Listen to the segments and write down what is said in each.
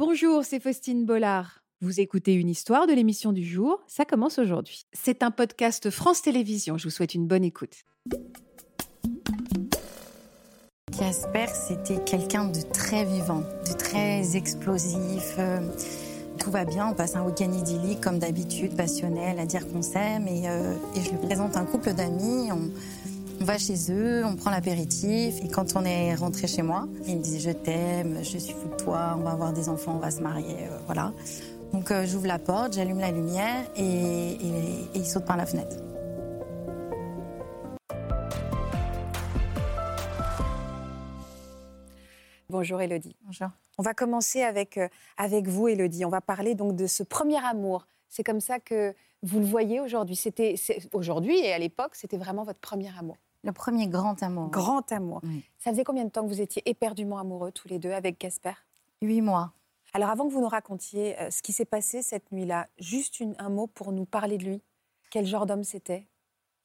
Bonjour, c'est Faustine Bollard. Vous écoutez une histoire de l'émission du jour, ça commence aujourd'hui. C'est un podcast France Télévisions, je vous souhaite une bonne écoute. Casper, c'était quelqu'un de très vivant, de très explosif. euh, tout va bien, on passe un week-end idyllique comme d'habitude, passionnel, à dire qu'on s'aime. Et, euh, je lui présente un couple d'amis. On va chez eux, on prend l'apéritif. Et quand on est rentré chez moi, il me disait Je t'aime, je suis fou de toi, on va avoir des enfants, on va se marier. euh, voilà. Donc euh, j'ouvre la porte, j'allume la lumière et, et- et il saute par la fenêtre. Bonjour Elodie. Bonjour. On va commencer avec, euh, avec vous Elodie. On va parler donc de ce premier amour. C'est comme ça que vous le voyez aujourd'hui. C'était aujourd'hui et à l'époque, c'était vraiment votre premier amour. Le premier grand amour. Grand amour. Oui. Ça faisait combien de temps que vous étiez éperdument amoureux tous les deux avec Casper? Huit mois. Alors avant que vous nous racontiez euh, ce qui s'est passé cette nuit-là, juste une- un mot pour nous parler de lui. Quel genre d'homme c'était?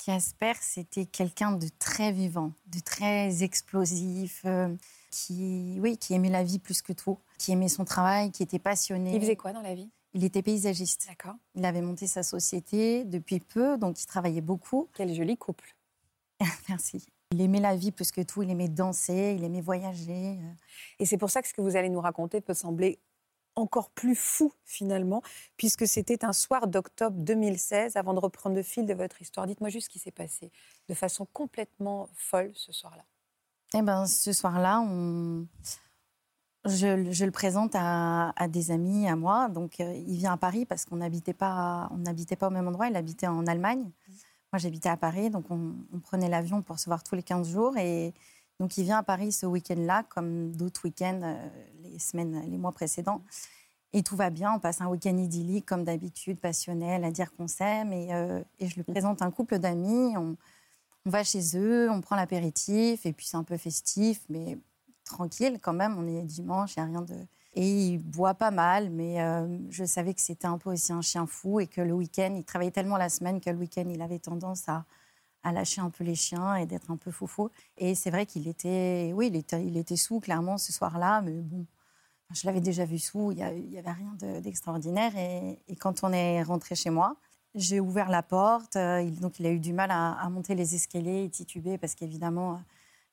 Casper, c'était quelqu'un de très vivant, de très explosif, euh, qui, oui, qui aimait la vie plus que tout, qui aimait son travail, qui était passionné. Il faisait quoi dans la vie? Il était paysagiste. D'accord. Il avait monté sa société depuis peu, donc il travaillait beaucoup. Quel joli couple. Merci. Il aimait la vie plus que tout, il aimait danser, il aimait voyager. euh. Et c'est pour ça que ce que vous allez nous raconter peut sembler encore plus fou finalement, puisque c'était un soir d'octobre 2016, avant de reprendre le fil de votre histoire. Dites-moi juste ce qui s'est passé de façon complètement folle ce soir-là. Eh ben, ce soir-là, on... je, je le présente à, à des amis, à moi. Donc, euh, il vient à Paris parce qu'on n'habitait pas, on n'habitait pas au même endroit. Il habitait en Allemagne. Moi, j'habitais à Paris, donc on, on prenait l'avion pour se voir tous les 15 jours. Et donc, il vient à Paris ce week-end-là, comme d'autres week-ends euh, les semaines, les mois précédents. Et tout va bien, on passe un week-end idyllique, comme d'habitude, passionnel, à dire qu'on s'aime. Et, euh, et je lui présente un couple d'amis. On, on va chez eux, on prend l'apéritif, et puis c'est un peu festif, mais tranquille quand même. On est dimanche, il n'y a rien de. Et il boit pas mal, mais euh, je savais que c'était un peu aussi un chien fou et que le week-end, il travaillait tellement la semaine que le week-end, il avait tendance à, à lâcher un peu les chiens et d'être un peu foufou. Et c'est vrai qu'il était, oui, il était, il était sous clairement ce soir-là, mais bon, je l'avais déjà vu sous, il n'y avait rien de- d'extraordinaire. et, et quand on est rentré chez moi, j'ai ouvert la porte, euh, donc il a eu du mal à, monter les escaliers, il titubait parce qu'évidemment,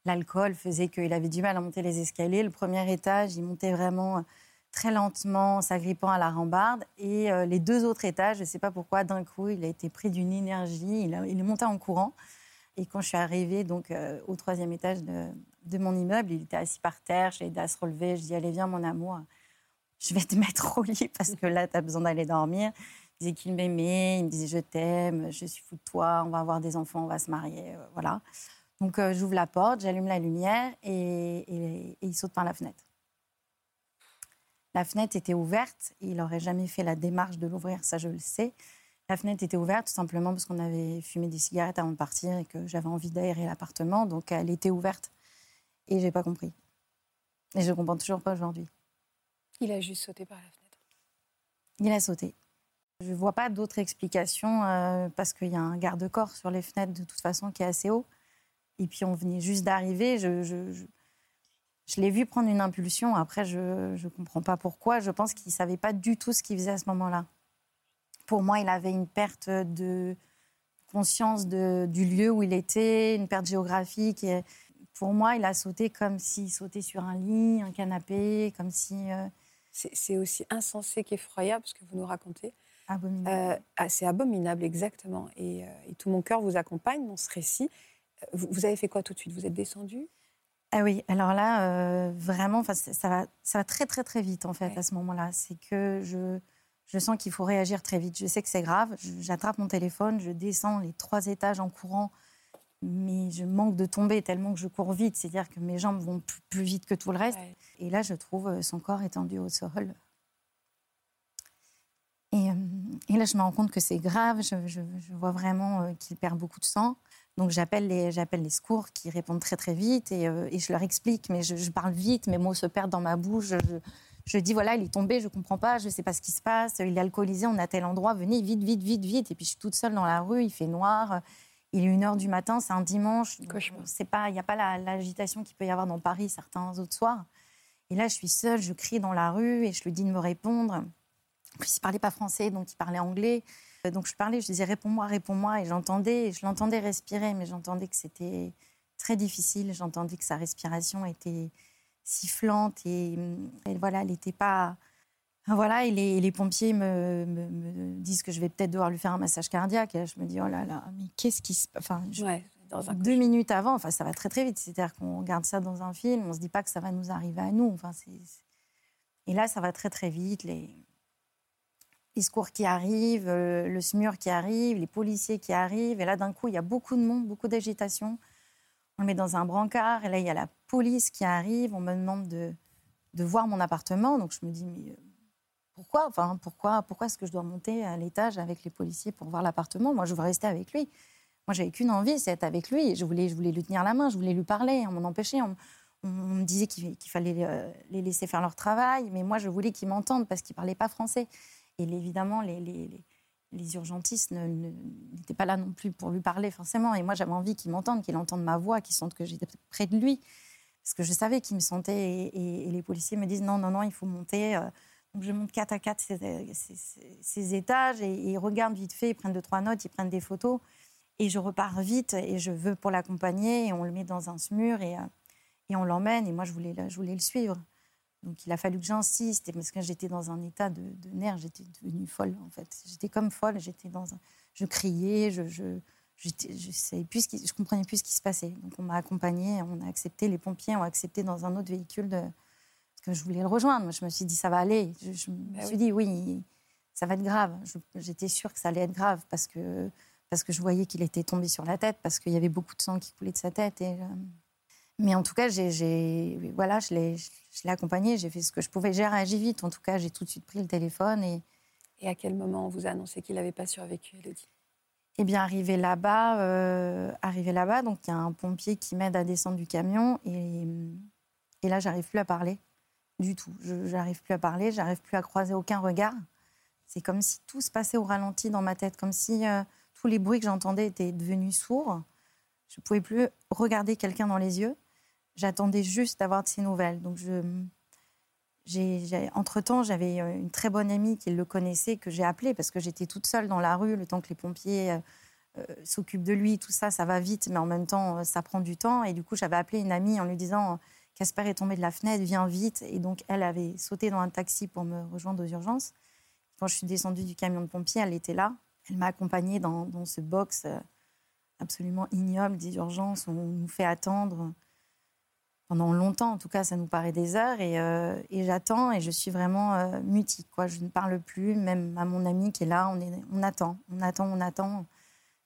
l'alcool faisait qu'il avait du mal à monter les escaliers. Le premier étage, il montait vraiment euh, très lentement, s'agrippant à la rambarde. Et euh, les deux autres étages, je ne sais pas pourquoi, d'un coup, il a été pris d'une énergie, il, a- en courant. Et quand je suis arrivée donc, euh, au troisième étage de, de mon immeuble, il était assis par terre, j'ai aidé à se relever, je dis, allez, viens mon amour, je vais te mettre au lit parce que là, tu as besoin d'aller dormir. Il disait qu'il m'aimait, il me disait je t'aime, je suis fou de toi, on va avoir des enfants, on va se marier, voilà. Donc euh, j'ouvre la porte, j'allume la lumière et, et- et il saute par la fenêtre. La fenêtre était ouverte, il n'aurait jamais fait la démarche de l'ouvrir, ça je le sais. La fenêtre était ouverte tout simplement parce qu'on avait fumé des cigarettes avant de partir et que j'avais envie d'aérer l'appartement, donc elle était ouverte. Et j'ai pas compris. Et je comprends toujours pas aujourd'hui. Il a juste sauté par la fenêtre. Il a sauté. Je ne vois pas d'autre explication euh, parce qu'il y a un garde-corps sur les fenêtres de toute façon qui est assez haut. Et puis on venait juste d'arriver. Je, je, je- je l'ai vu prendre une impulsion. Après, je ne comprends pas pourquoi. Je pense qu'il ne savait pas du tout ce qu'il faisait à ce moment-là. Pour moi, il avait une perte de conscience de- du lieu où il était, une perte géographique. Et pour moi, il a sauté comme s'il sautait sur un lit, un canapé, comme si... euh, C'est aussi insensé qu'effroyable ce que vous nous racontez. abominable. Euh, ah, c'est abominable, exactement. Et, euh, et tout mon cœur vous accompagne dans ce récit. Vous, vous avez fait quoi tout de suite? Vous êtes descendu? Ah oui, alors là, euh, vraiment, ça, va, ça va très, très, très vite, en fait, Ouais. à ce moment-là. C'est que je, je sens qu'il faut réagir très vite. Je sais que c'est grave. J'attrape mon téléphone, je descends les trois étages en courant, mais je manque de tomber tellement que je cours vite. C'est-à-dire que mes jambes vont plus, plus vite que tout le reste. Ouais. Et là, je trouve euh, son corps étendu au sol. Et, euh, et là, je me rends compte que c'est grave. Je, je- je vois vraiment euh, qu'il perd beaucoup de sang. Donc, j'appelle les, j'appelle les secours qui répondent très, très vite. Et, euh, et je leur explique, mais je, je parle vite, mes mots se perdent dans ma bouche. Je, je dis, voilà, il est tombé, je ne comprends pas, je ne sais pas ce qui se passe. Il est alcoolisé, on à tel endroit, venez vite, vite, vite, vite. Et puis, je suis toute seule dans la rue, il fait noir. Il est une heure du matin, c'est un dimanche. Cauchemar. C'est pas, il n'y a pas la- l'agitation qu'il peut y avoir dans Paris certains autres soirs. Et là, je suis seule, je crie dans la rue et je lui dis de me répondre. En plus, il parlait pas français, donc il parlait anglais. Donc je parlais, je disais réponds-moi, réponds-moi, et j'entendais, je l'entendais respirer, mais j'entendais que c'était très difficile. J'entendais que sa respiration était sifflante et, voilà, elle n'était pas. Voilà, et les, pompiers me, disent que je vais peut-être devoir lui faire un massage cardiaque. Et je me dis, oh là là, mais qu'est-ce qui se passe enfin, Deux minutes avant, enfin, ça va très très vite. C'est-à-dire qu'on regarde ça dans un film, on ne se dit pas que ça va nous arriver à nous. Enfin, et là, ça va très très vite. Les, les secours qui arrivent, euh, le SMUR qui arrive, les policiers qui arrivent. Et là, d'un coup, il y a beaucoup de monde, beaucoup d'agitation. On le met dans un brancard. Et là, il y a la police qui arrive. On me demande de, de voir mon appartement. Donc, je me dis, mais euh, pourquoi? Enfin, Pourquoi, pourquoi est-ce que je dois monter à l'étage avec les policiers pour voir l'appartement? Moi, je veux rester avec lui. Moi, j'avais qu'une envie, c'est être avec lui. Je voulais, je voulais lui tenir la main, je voulais lui parler. On m'en empêchait. On, me disait qu'il fallait euh, les laisser faire leur travail. Mais moi, je voulais qu'ils m'entendent parce qu'ils ne parlaient pas français. Et évidemment, les, les, urgentistes n'étaient pas là non plus pour lui parler forcément. Et moi, j'avais envie qu'il m'entende, qu'il entende ma voix, qu'il sente que j'étais près de lui. Parce que je savais qu'il me sentait. Et, les policiers me disent non, non, non, il faut monter. Euh. Donc je monte quatre à quatre ces, étages et, ils regardent vite fait, ils prennent deux, trois notes, ils prennent des photos. Et je repars vite et je veux pour l'accompagner. Et on le met dans un SMUR et, euh, et on l'emmène. Et moi, je voulais, je voulais le suivre. Donc il a fallu que j'insiste parce que j'étais dans un état de, nerfs, j'étais devenue folle en fait. J'étais comme folle, j'étais dans je criais, je je je, plus ce je comprenais plus ce qui se passait. Donc on m'a accompagnée, on a accepté, les pompiers ont accepté dans un autre véhicule de, parce que je voulais le rejoindre. Moi, je me suis dit ça va aller. Je, me bah suis dit oui, ça va être grave. J'étais sûre que ça allait être grave parce que parce que je voyais qu'il était tombé sur la tête, parce qu'il y avait beaucoup de sang qui coulait de sa tête et euh, mais en tout cas, j'ai, voilà, je l'ai, je accompagné, j'ai fait ce que je pouvais. J'ai réagi vite. En tout cas, j'ai tout de suite pris le téléphone. Et, et à quel moment on vous a annoncé qu'il n'avait pas survécu, Elodie? Eh bien, arrivé là-bas, euh, arrivé là-bas, donc il y a un pompier qui m'aide à descendre du camion. Et, et là, j'arrive plus à parler du tout. Je n'arrive plus à parler, j'arrive plus à croiser aucun regard. C'est comme si tout se passait au ralenti dans ma tête, comme si euh, tous les bruits que j'entendais étaient devenus sourds. Je ne pouvais plus regarder quelqu'un dans les yeux. J'attendais juste d'avoir de ses nouvelles. Donc, je, entre-temps, j'avais euh, une très bonne amie qui le connaissait, que j'ai appelée parce que j'étais toute seule dans la rue, le temps que les pompiers euh, euh, s'occupent de lui, tout ça, ça va vite, mais en même temps, ça prend du temps. Et du coup, j'avais appelé une amie en lui disant Casper est tombé de la fenêtre, viens vite. Et donc, elle avait sauté dans un taxi pour me rejoindre aux urgences. Quand je suis descendue du camion de pompiers, elle était là. Elle m'a accompagnée dans, dans ce box absolument ignoble des urgences où on nous fait attendre pendant longtemps. En tout cas, ça nous paraît des heures. Et, euh, j'attends et je suis vraiment euh, mutique. Quoi. Je ne parle plus, même à mon ami qui est là. On, attend, on attend, on attend.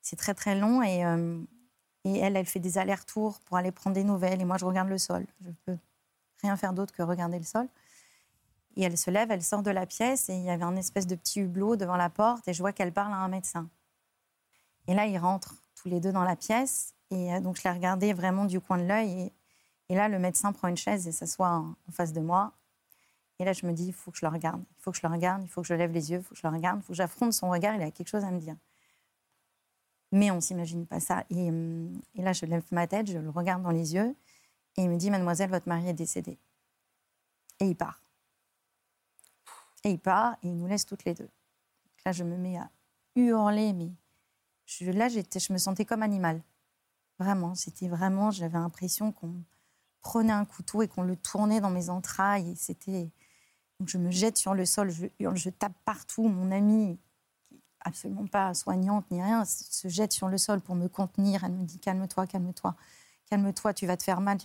C'est très, très long. Et, euh, et elle, elle fait des allers-retours pour aller prendre des nouvelles. Et moi, je regarde le sol. Je peux rien faire d'autre que regarder le sol. Et elle se lève, elle sort de la pièce. Et il y avait un espèce de petit hublot devant la porte. Et je vois qu'elle parle à un médecin. Et là, ils rentrent tous les deux dans la pièce. Et donc, je l'ai regardé vraiment du coin de l'œil. Et là, le médecin prend une chaise et s'assoit en, face de moi. Et là, je me dis, il faut que je le regarde, il faut que je le regarde, il faut que je lève les yeux, il faut que je le regarde, il faut que j'affronte son regard, il a quelque chose à me dire. Mais on ne s'imagine pas ça. Et, hum, et, là, je lève ma tête, je le regarde dans les yeux, et il me dit, mademoiselle, votre mari est décédé. Et il part. Et il part, et il nous laisse toutes les deux. là, je me mets à hurler, mais là, je me sentais comme animal. Vraiment, c'était vraiment, j'avais l'impression qu'on prenait un couteau et qu'on le tournait dans mes entrailles. Et c'était. Donc je me jette sur le sol, je je tape partout. Mon amie, qui absolument pas soignante ni rien, se jette sur le sol pour me contenir. Elle me dit calme-toi, calme-toi, calme-toi, tu vas te faire mal.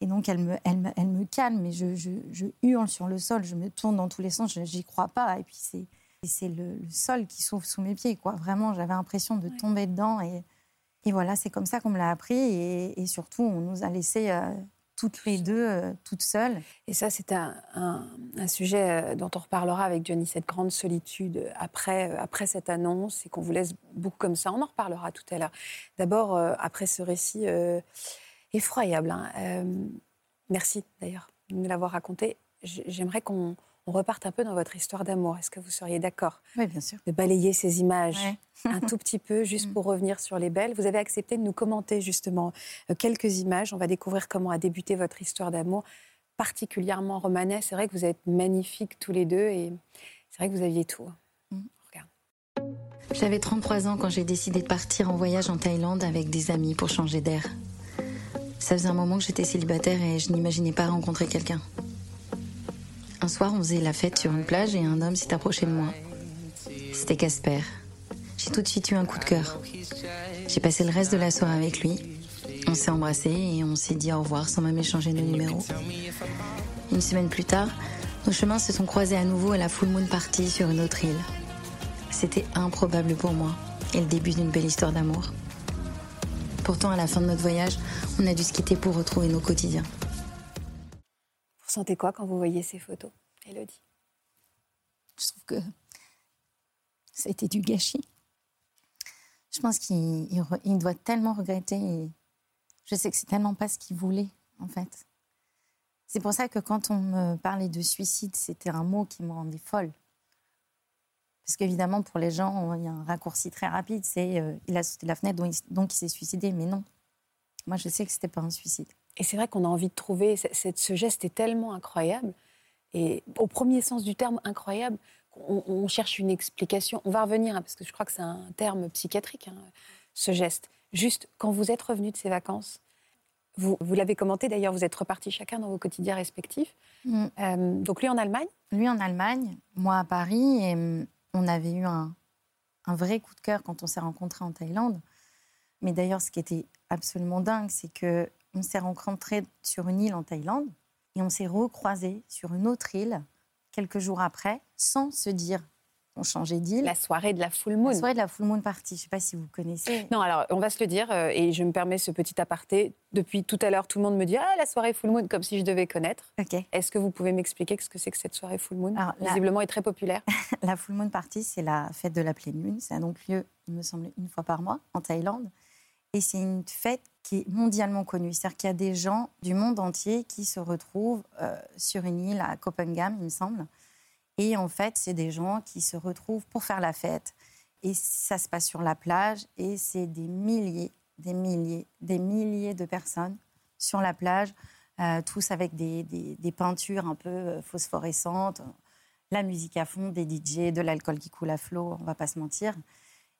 Et donc elle me, elle me, elle me calme, mais je, je, je, hurle sur le sol, je me tourne dans tous les sens, j'y crois pas. Et puis c'est, c'est le, sol qui s'ouvre sous mes pieds, quoi. Vraiment, j'avais l'impression de tomber dedans. Et, et voilà, c'est comme ça qu'on me l'a appris. Et, et, surtout, on nous a laissé euh, toutes les deux, euh, toutes seules. Et ça, c'est un, sujet euh, dont on reparlera avec Johnny, cette grande solitude après, euh, après cette annonce et qu'on vous laisse beaucoup comme ça. On en reparlera tout à l'heure. D'abord, après ce récit effroyable. Hein, merci d'ailleurs de nous l'avoir raconté. J'aimerais qu'on on reparte un peu dans votre histoire d'amour. Est-ce que vous seriez d'accord Oui, bien sûr. De balayer ces images un tout petit peu, juste mm. pour revenir sur les belles? Vous avez accepté de nous commenter justement euh, quelques images. On va découvrir comment a débuté votre histoire d'amour. particulièrement romanesque. C'est vrai que vous êtes magnifiques tous les deux et c'est vrai que vous aviez tout. Mm. Regarde. J'avais 33 ans quand j'ai décidé de partir en voyage en Thaïlande avec des amis pour changer d'air. Ça faisait un moment que j'étais célibataire et je n'imaginais pas rencontrer quelqu'un. Un soir, on faisait la fête sur une plage et un homme s'est approché de moi. C'était Casper. J'ai tout de suite eu un coup de cœur. J'ai passé le reste de la soirée avec lui. On s'est embrassés et on s'est dit au revoir sans même échanger nos numéros. Une semaine plus tard, nos chemins se sont croisés à nouveau à la Full Moon Party sur une autre île. C'était improbable pour moi et le début d'une belle histoire d'amour. Pourtant, à la fin de notre voyage, on a dû se quitter pour retrouver nos quotidiens. Ressentez quoi quand vous voyez ces photos, Elodie? Je trouve que ça a été du gâchis. Je pense qu'il doit tellement regretter. et je sais que c'est tellement pas ce qu'il voulait, en fait. C'est pour ça que quand on me parlait de suicide, c'était un mot qui me rendait folle. Parce qu'évidemment, pour les gens, il y a un raccourci très rapide. C'est euh, il a sauté la fenêtre, donc il, donc il s'est suicidé. Mais non. Moi, je sais que c'était pas un suicide. Et c'est vrai qu'on a envie de trouver, ce- geste est tellement incroyable, et au premier sens du terme incroyable, on cherche une explication. On va revenir, hein, parce que je crois que c'est un terme psychiatrique, hein, ce geste. Juste, quand vous êtes revenu de ces vacances, vous, vous l'avez commenté d'ailleurs, vous êtes repartis chacun dans vos quotidiens respectifs. Mm. Euh, donc lui en Allemagne, Lui en Allemagne, moi à Paris, et hum, on avait eu un, un vrai coup de cœur quand on s'est rencontrés en Thaïlande. Mais d'ailleurs, ce qui était absolument dingue, c'est que on s'est rencontrés sur une île en Thaïlande et on s'est recroisés sur une autre île quelques jours après, sans se dire on changeait d'île. la soirée de la full moon. La soirée de la Full Moon Party, je ne sais pas si vous connaissez. Non, alors on va se le dire, euh, et je me permets ce petit aparté. Depuis tout à l'heure, tout le monde me dit Ah, la soirée full moon, comme si je devais connaître. Ok. Est-ce que vous pouvez m'expliquer ce que c'est que cette soirée full moon? Alors, la- Visiblement, est très populaire. La Full Moon Party, c'est la fête de la pleine lune. Ça a donc lieu, il me semble, une fois par mois en Thaïlande. Et c'est une fête qui est mondialement connue. C'est-à-dire qu'il y a des gens du monde entier qui se retrouvent euh, sur une île à Copenhague, il me semble. Et en fait, c'est des gens qui se retrouvent pour faire la fête. Et ça se passe sur la plage. Et c'est des milliers, des milliers, des milliers de personnes sur la plage, euh, tous avec des, des- peintures un peu euh, phosphorescentes, la musique à fond, des DJ, de l'alcool qui coule à flot, on va pas se mentir.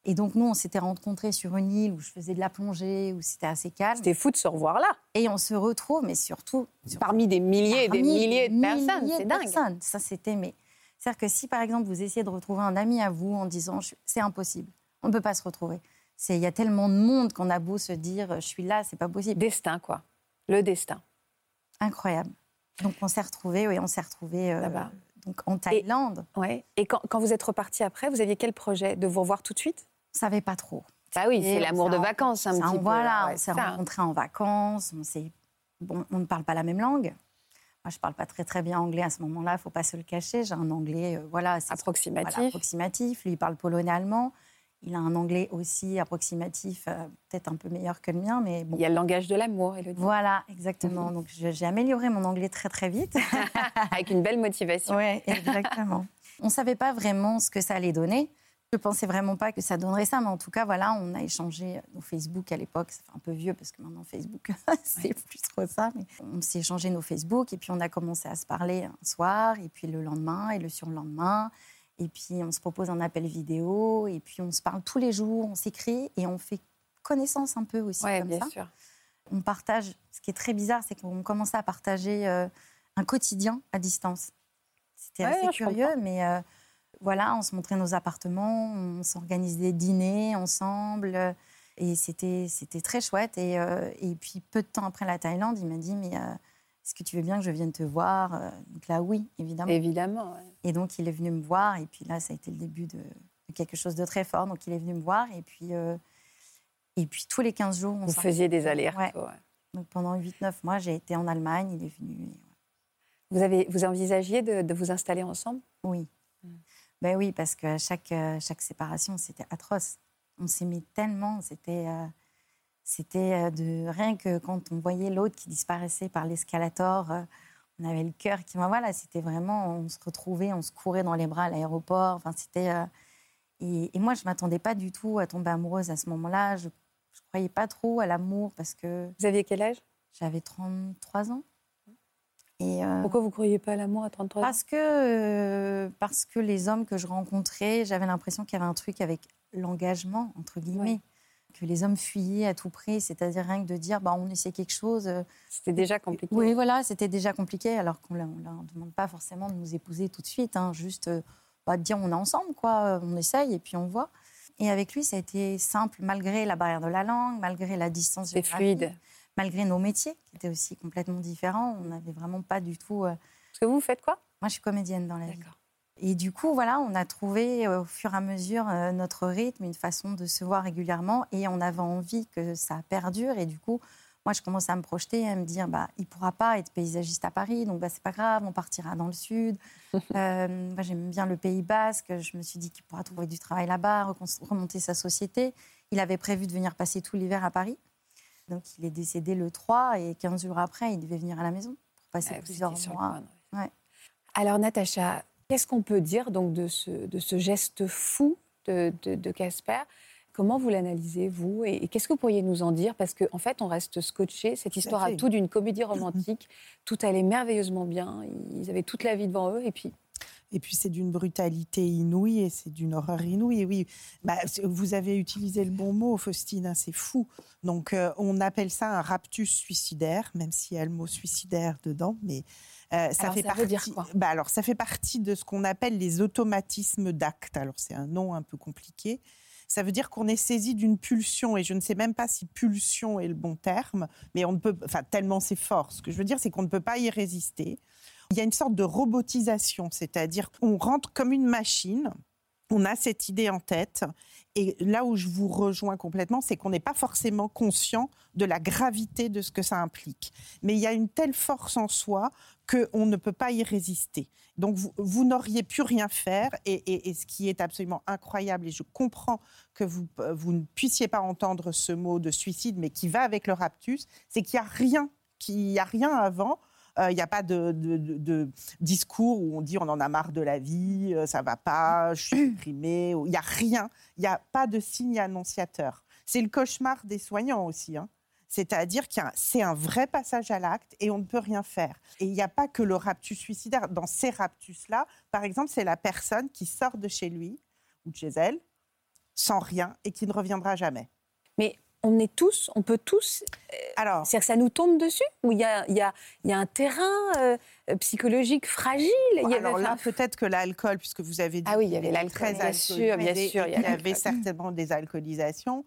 Et donc nous, on s'était rencontrés sur une île où je faisais de la plongée, où c'était assez calme. C'était fou de se revoir là, Et on se retrouve, mais surtout sur- parmi des milliers et des milliers de personnes. C'est dingue. personnes. Ça, c'était mais c'est-à-dire que si par exemple vous essayez de retrouver un ami à vous en disant c'est impossible, on ne peut pas se retrouver. Il y a tellement de monde qu'on a beau se dire je suis là, c'est pas possible. Destin, quoi. Le destin. Incroyable. Donc on s'est retrouvés, oui, on s'est retrouvés euh, Là-bas. donc en Thaïlande. Ouais. Et quand, quand vous êtes reparti après, vous aviez quel projet De vous revoir tout de suite? On savait pas trop. Bah oui, c'est l'amour de vacances, un petit on- peu. Voilà, Ouais, on s'est rencontrés en vacances. On, s'est- bon, on ne parle pas la même langue. Moi, je parle pas très très bien anglais à ce moment-là, faut pas se le cacher. J'ai un anglais, euh, voilà, Approximatif. voilà, approximatif. Lui, il parle polonais-allemand. Il a un anglais aussi approximatif, euh, peut-être un peu meilleur que le mien, mais bon. Il y a le langage de l'amour, Elodie. Voilà, exactement. Donc, je- j'ai amélioré mon anglais très très vite. Avec une belle motivation. Oui, exactement. on ne savait pas vraiment ce que ça allait donner. Je pensais vraiment pas que ça donnerait ça, mais en tout cas, voilà, on a échangé nos Facebook à l'époque. Fait un peu vieux parce que maintenant Facebook, c'est plus trop ça. Mais on s'est échangé nos Facebook et puis on a commencé à se parler un soir et puis le lendemain et le surlendemain. Et puis on se propose un appel vidéo et puis on se parle tous les jours, on s'écrit et on fait connaissance un peu aussi comme bien ça sûr. on partage. Ce qui est très bizarre, c'est qu'on commençait à partager euh, un quotidien à distance. C'était Ouais, assez curieux, mais euh, voilà, on se montrait nos appartements, on s'organisait des dîners ensemble. euh, Et c'était c'était très chouette. Et, euh, et puis, peu de temps après la Thaïlande, il m'a dit Mais euh, est-ce que tu veux bien que je vienne te voir Donc là, oui, évidemment. Évidemment. ouais. Et donc, il est venu me voir. Et puis là, ça a été le début de, de quelque chose de très fort. Donc, il est venu me voir. Et puis, euh, et puis tous les 15 jours, on Vous faisiez des allers Ouais. retours Donc, pendant 8-9 mois, j'ai été en Allemagne. Il est venu. Vous, avez, vous envisagiez de, de vous installer ensemble? Oui. Mm. Ben oui, parce que chaque, euh, chaque séparation, c'était atroce. On s'aimait tellement. C'était. euh, c'était euh, de rien que quand on voyait l'autre qui disparaissait par l'escalator, on avait le cœur qui. ben voilà, c'était vraiment. On se retrouvait, on se courait dans les bras à l'aéroport. Enfin, c'était. euh, et, et moi, je m'attendais pas du tout à tomber amoureuse à ce moment-là. Je, je croyais pas trop à l'amour parce que Vous aviez quel âge? j'avais 33 ans. Et, euh, Pourquoi vous ne croyez pas à l'amour à 33 ans? parce que, euh, parce que les hommes que je rencontrais, j'avais l'impression qu'il y avait un truc avec l'engagement, entre guillemets. Que les hommes fuyaient à tout prix, c'est-à-dire rien que de dire bah, on essaie quelque chose. euh, C'était déjà compliqué. Oui, voilà, c'était déjà compliqué, alors qu'on ne leur demande pas forcément de nous épouser tout de suite, hein, juste bah, de dire on est ensemble, quoi, on essaye et puis on voit. Et avec lui, ça a été simple, malgré la barrière de la langue, malgré la distance C'était géographique, fluide. Malgré nos métiers qui étaient aussi complètement différents. On n'avait vraiment pas du tout. euh, Parce que vous, vous faites quoi? Moi, je suis comédienne dans la vie. Et du coup, voilà, on a trouvé euh, au fur et à mesure euh, notre rythme, une façon de se voir régulièrement, et on avait envie que ça perdure. Et du coup, moi, je commence à me projeter, à me dire, bah, il pourra pas être paysagiste à Paris, donc bah, c'est pas grave, on partira dans le sud. Euh, moi, j'aime bien le Pays Basque. Je me suis dit qu'il pourra trouver du travail là-bas, remonter sa société. Il avait prévu de venir passer tout l'hiver à Paris. Donc, il est décédé le 3 et 15 jours après, il devait venir à la maison pour passer Ah, plusieurs mois. Ouais. Alors, Natacha, qu'est-ce qu'on peut dire donc de ce, de ce geste fou de, Casper? Comment vous l'analysez, vous? Et, et qu'est-ce que vous pourriez nous en dire? Parce qu'en en fait, on reste scotché. Cette histoire a tout d'une comédie romantique. tout allait merveilleusement bien. Ils avaient toute la vie devant eux. Et puis, Et puis c'est d'une brutalité inouïe et c'est d'une horreur inouïe. Oui, bah, vous avez utilisé le bon mot, Faustine, hein, c'est fou. Donc euh, on appelle ça un raptus suicidaire, même s'il y a le mot suicidaire dedans, mais euh, ça Alors, fait ça partie. veut dire quoi? bah, alors ça fait partie de ce qu'on appelle les automatismes d'acte. Alors c'est un nom un peu compliqué. Ça veut dire qu'on est saisi d'une pulsion, et je ne sais même pas si pulsion est le bon terme, mais on ne peut, enfin tellement c'est fort. Ce que je veux dire, c'est qu'on ne peut pas y résister. Il y a une sorte de robotisation, c'est-à-dire qu'on rentre comme une machine, on a cette idée en tête, et là où je vous rejoins complètement, c'est qu'on n'est pas forcément conscient de la gravité de ce que ça implique. Mais il y a une telle force en soi qu'on ne peut pas y résister. Donc vous, n'auriez pu rien faire, et, ce qui est absolument incroyable, et je comprends que vous, vous ne puissiez pas entendre ce mot de suicide, mais qui va avec le raptus, c'est qu'il n'y a rien, qu'il n'y a rien avant. Euh, Il n'y a pas de, de- de- de discours où on dit on en a marre de la vie, euh, ça va pas, je suis déprimé. ou- Il n'y a rien. Il n'y a pas de signe annonciateur. C'est le cauchemar des soignants aussi. hein. C'est-à-dire que c'est un vrai passage à l'acte et on ne peut rien faire. Et il n'y a pas que le raptus suicidaire. Dans ces raptus-là, par exemple, c'est la personne qui sort de chez lui ou de chez elle sans rien et qui ne reviendra jamais. mais on est tous, on peut tous. Alors, C'est-à-dire que ça nous tombe dessus Ou il y a, il y a- il y a un terrain euh, psychologique fragile? Il y avait- alors là, peut-être que l'alcool, puisque vous avez dit Ah oui, il y avait l'alcool, bien sûr, bien et sûr, il y avait certainement des alcoolisations.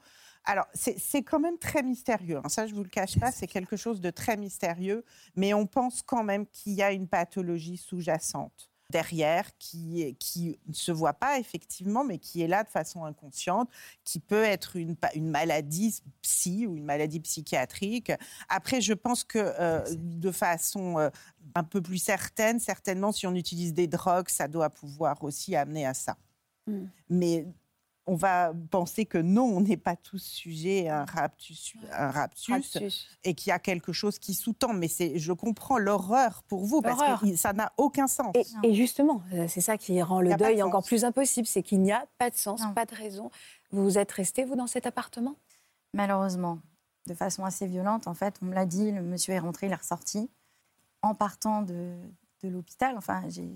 Alors, c'est c'est quand même très mystérieux. hein. Ça, je ne vous le cache pas, c'est quelque chose de très mystérieux. Mais on pense quand même qu'il y a une pathologie sous-jacente derrière qui, qui ne se voit pas effectivement, mais qui est là de façon inconsciente, qui peut être une maladie psy ou une maladie psychiatrique. Après, je pense que euh, de façon euh, un peu plus certaine, certainement, si on utilise des drogues, ça doit pouvoir aussi amener à ça. Mm. Mais on va penser que non, on n'est pas tous sujets à un raptus, un raptus, raptus. et qu'il y a quelque chose qui sous-tend. Mais c'est, je comprends l'horreur pour vous, parce que ça n'a aucun sens. Et, et justement, euh, c'est ça qui rend le deuil de encore plus impossible, c'est qu'il n'y a pas de sens, Non. pas de raison. Vous êtes resté, vous, dans cet appartement? Malheureusement, de façon assez violente, en fait, on me l'a dit, le monsieur est rentré, il est ressorti. En partant de, de l'hôpital, enfin, j'ai,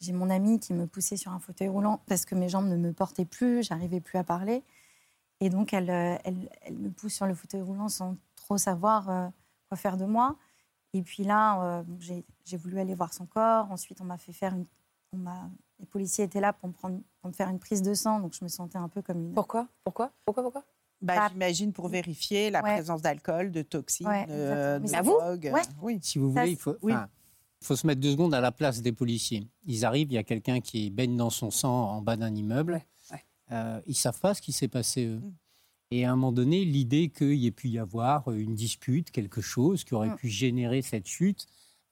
j'ai mon amie qui me poussait sur un fauteuil roulant parce que mes jambes ne me portaient plus, j'arrivais plus à parler. Et donc, elle, euh, elle, elle me pousse sur le fauteuil roulant sans trop savoir euh, quoi faire de moi. Et puis là, euh, j'ai, voulu aller voir son corps. Ensuite, on m'a fait faire une. On les policiers étaient là pour me, prendre, pour me faire une prise de sang, donc je me sentais un peu comme une. Pourquoi? Pourquoi? Pourquoi Pourquoi? Bah, J'imagine pour vérifier la Ouais. présence d'alcool, de toxines, Ouais, euh, de Mais à vous? drogue. Ouais. Oui. Si vous Ça, voulez, il faut, oui. enfin, il faut se mettre deux secondes à la place des policiers. Ils arrivent, il y a quelqu'un qui baigne dans son sang en bas d'un immeuble. Ouais. Euh, ils savent pas ce qui s'est passé eux. Mm. Et à un moment donné, l'idée qu'il y ait pu y avoir une dispute, quelque chose qui aurait Mm. pu générer cette chute,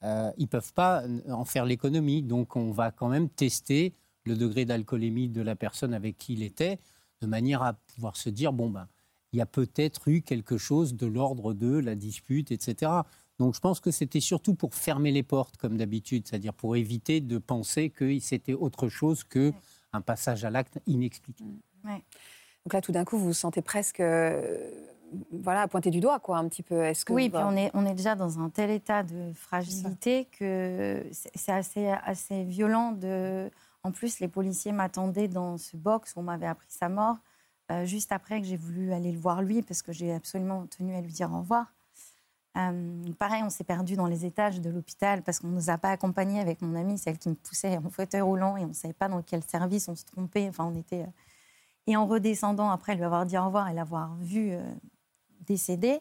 euh, ils peuvent pas en faire l'économie. Donc on va quand même tester le degré d'alcoolémie de la personne avec qui il était, de manière à pouvoir se dire bon ben, il y a peut-être eu quelque chose de l'ordre de la dispute, etc. Donc je pense que c'était surtout pour fermer les portes, comme d'habitude, c'est-à-dire pour éviter de penser que c'était autre chose que un passage à l'acte inexpliqué. Donc là, tout d'un coup, vous vous sentez presque euh, voilà, à pointer du doigt, quoi, un petit peu. Est-ce que oui, puis on est, on est déjà dans un tel état de fragilité que c'est assez, assez violent. De... En plus, les policiers m'attendaient dans ce box où on m'avait appris sa mort, euh, juste après que j'ai voulu aller le voir lui, parce que j'ai absolument tenu à lui dire au revoir. Euh, pareil, on s'est perdu dans les étages de l'hôpital parce qu'on ne nous a pas accompagnés avec mon amie, celle qui me poussait en fauteuil roulant et on ne savait pas dans quel service on se trompait. Enfin, on était. Euh, et en redescendant, après lui avoir dit au revoir et l'avoir vu euh, décédé,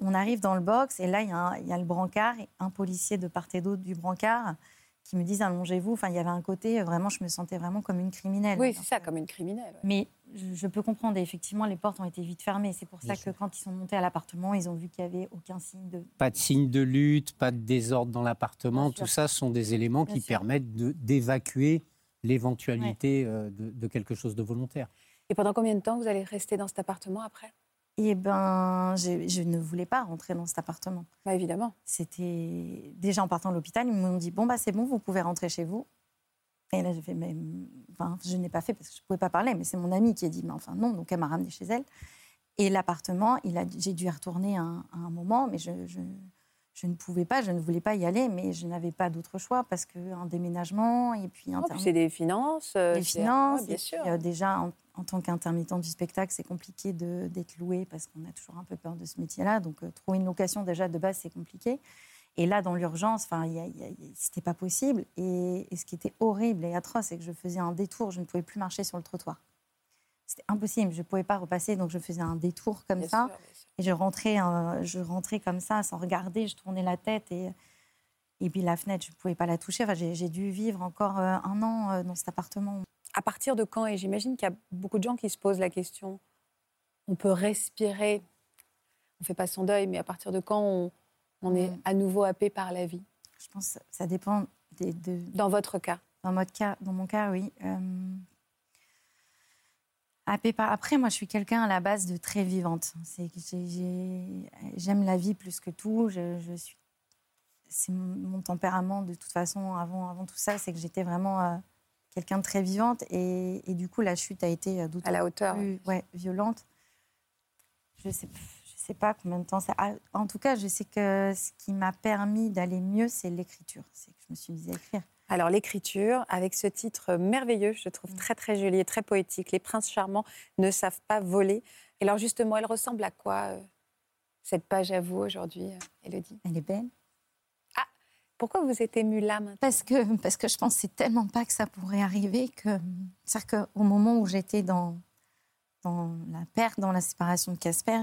on arrive dans le box et là, il y, y, a le brancard et un policier de part et d'autre du brancard qui me disent allongez-vous. Enfin, il y avait un côté, vraiment, je me sentais vraiment comme une criminelle. Oui, c'est ça, comme une criminelle. Mais je, peux comprendre, effectivement, les portes ont été vite fermées. C'est pour ça que quand ils sont montés à l'appartement, ils ont vu qu'il n'y avait aucun signe de... Pas de signe de lutte, pas de désordre dans l'appartement. Tout ça sont des éléments qui permettent d'évacuer l'éventualité euh, de, de quelque chose de volontaire. Et pendant combien de temps vous allez rester dans cet appartement après? Eh ben, je, ne voulais pas rentrer dans cet appartement. Bah, évidemment. C'était déjà en partant de l'hôpital, ils m'ont dit bon bah c'est bon, vous pouvez rentrer chez vous. Et là mais enfin je n'ai pas fait parce que je ne pouvais pas parler, mais c'est mon amie qui a dit mais enfin non, donc elle m'a ramené chez elle. Et l'appartement, j'ai dû y retourner à un, moment, mais je, je, ne pouvais pas, je ne voulais pas y aller, mais je n'avais pas d'autre choix parce qu'un déménagement et puis un. c'est des finances. Euh, des finances, bien sûr. Euh, déjà en tant qu'intermittent du spectacle, c'est compliqué d'être loué parce qu'on a toujours un peu peur de ce métier-là. Donc, euh, trouver une location déjà de base, c'est compliqué. Et là, dans l'urgence, enfin, c'était pas possible. Et, ce qui était horrible et atroce, c'est que je faisais un détour. Je ne pouvais plus marcher sur le trottoir. C'était impossible. Je ne pouvais pas repasser, donc je faisais un détour comme ça. Et je rentrais, euh, je rentrais comme ça, sans regarder. Je tournais la tête et et puis la fenêtre, je ne pouvais pas la toucher. Enfin, j'ai dû vivre encore euh, un an dans cet appartement à partir de quand, et j'imagine qu'il y a beaucoup de gens qui se posent la question, on peut respirer, on ne fait pas son deuil, mais à partir de quand on, est mm. à nouveau happé par la vie Je pense que ça dépend des, de... Dans votre cas dans, votre cas dans mon cas, oui. Euh... Happé par... Après, moi, je suis quelqu'un à la base de très vivante. J'aime la vie plus que tout. Je, suis... C'est mon tempérament, de toute façon, avant, avant tout ça, c'est que j'étais vraiment... Euh, quelqu'un de très vivante. Et, du coup, la chute a été euh, hauteur, plus, ouais, violente. Je sais, je sais pas combien de temps ça. en tout cas, je sais que ce qui m'a permis d'aller mieux, c'est l'écriture. C'est que je me suis mise à écrire. Alors l'écriture, avec ce titre merveilleux, je trouve mm. très très joli et très poétique. Les princes charmants ne savent pas voler. Et alors justement, elle ressemble à quoi euh, cette page à vous aujourd'hui, Elodie Elle est belle. Pourquoi vous êtes émue là Parce que, parce que je pensais tellement pas que ça pourrait arriver que. C'est-à-dire qu'au moment où j'étais dans, dans la perte, dans la séparation de Casper,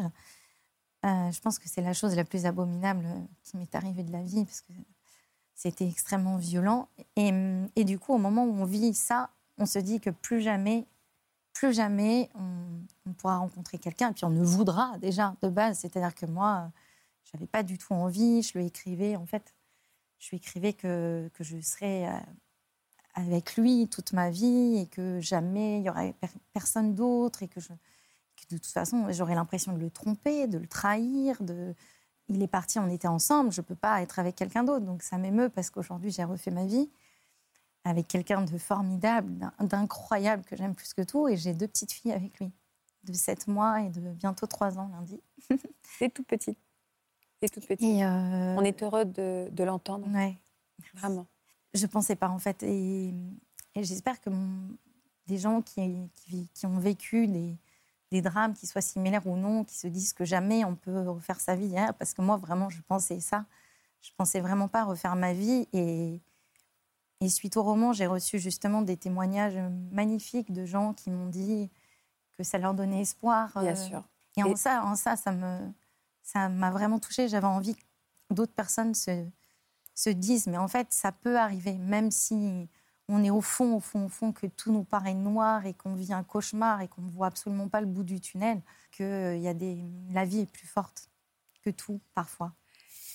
euh, je pense que c'est la chose la plus abominable qui m'est arrivée de la vie, parce que c'était extrêmement violent. Et, du coup, au moment où on vit ça, on se dit que plus jamais, plus jamais on, pourra rencontrer quelqu'un, et puis on ne voudra déjà de base. C'est-à-dire que moi, j'avais pas du tout envie, je lui écrivais, en fait, je lui écrivais que, que je serais euh, avec lui toute ma vie et que jamais il y aurait personne d'autre et que, je, de toute façon j'aurais l'impression de le tromper, de le trahir. De... Il est parti, on était ensemble, je ne peux pas être avec quelqu'un d'autre. Donc ça m'émeut parce qu'aujourd'hui j'ai refait ma vie avec quelqu'un de formidable, d'incroyable que j'aime plus que tout. Et j'ai deux petites filles avec lui, de 7 mois et de bientôt 3 ans lundi. C'est tout petit. C'est toute petite. Euh, On est heureux de, de l'entendre. Ouais. Vraiment. Je ne pensais pas, en fait. Et, j'espère que des gens qui, qui, ont vécu des, des, drames, qui soient similaires ou non, qui se disent que jamais on peut refaire sa vie. Hein, parce que moi, vraiment, je pensais ça. Je pensais vraiment pas refaire ma vie. Et, et suite au roman, j'ai reçu justement des témoignages magnifiques de gens qui m'ont dit que ça leur donnait espoir. Bien euh, sûr. Et en ça, en ça, ça me ça m'a vraiment touchée. J'avais envie que d'autres personnes se, se disent, mais en fait, ça peut arriver, même si on est au fond, au fond, au fond, que tout nous paraît noir et qu'on vit un cauchemar et qu'on ne voit absolument pas le bout du tunnel, que y a la vie est plus forte que tout, parfois.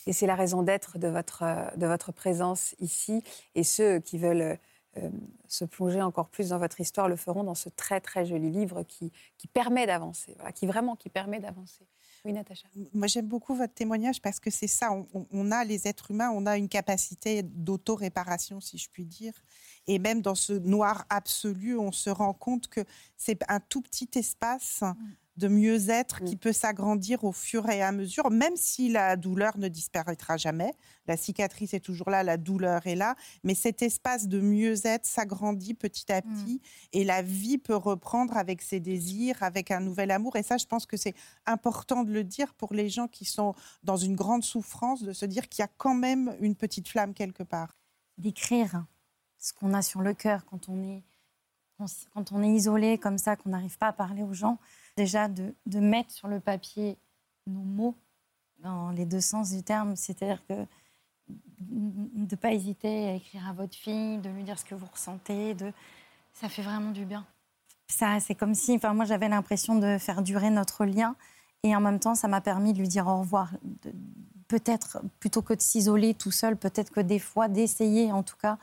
Et c'est la raison d'être de votre, de votre présence ici. Et ceux qui veulent euh, se plonger encore plus dans votre histoire le feront dans ce très, très joli livre qui, qui permet d'avancer, qui vraiment qui permet d'avancer. Oui, Natacha. Moi, j'aime beaucoup votre témoignage parce que c'est ça. On, a, les êtres humains, on a une capacité d'auto-réparation, si je puis dire. Et même dans ce noir absolu, on se rend compte que c'est un tout petit espace mm. De mieux-être Mm. qui peut s'agrandir au fur et à mesure, même si la douleur ne disparaîtra jamais. La cicatrice est toujours là, la douleur est là, mais cet espace de mieux-être s'agrandit petit à Mm. petit et la vie peut reprendre avec ses désirs, avec un nouvel amour. Et ça, je pense que c'est important de le dire pour les gens qui sont dans une grande souffrance, de se dire qu'il y a quand même une petite flamme quelque part. d'écrire ce qu'on a sur le cœur quand on est, quand on est isolé comme ça, qu'on n'arrive pas à parler aux gens. Déjà, de, mettre sur le papier nos mots dans les deux sens du terme, c'est-à-dire de ne pas hésiter à écrire à votre fille, de lui dire ce que vous ressentez, de... ça fait vraiment du bien. Ça, c'est comme si, enfin, moi, j'avais l'impression de faire durer notre lien, et en même temps, ça m'a permis de lui dire au revoir. Peut-être, plutôt que de s'isoler tout seul, peut-être que des fois, d'essayer, en tout cas.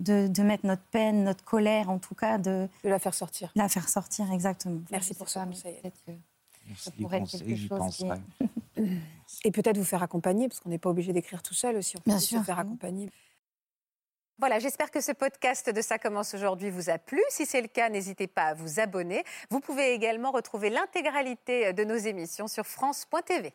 De, de mettre notre peine, notre colère, en tout cas, de De la faire sortir. la faire sortir, exactement. Merci pour peut-être que- Merci Ça pourrait être conseil, quelque j'y chose qui est- penserai. Et peut-être vous faire accompagner, parce qu'on n'est pas obligé d'écrire tout seul aussi. On peut Bien sûr. se faire accompagner. Voilà, j'espère que ce podcast de Ça commence aujourd'hui vous a plu. Si c'est le cas, n'hésitez pas à vous abonner. Vous pouvez également retrouver l'intégralité de nos émissions sur France.tv.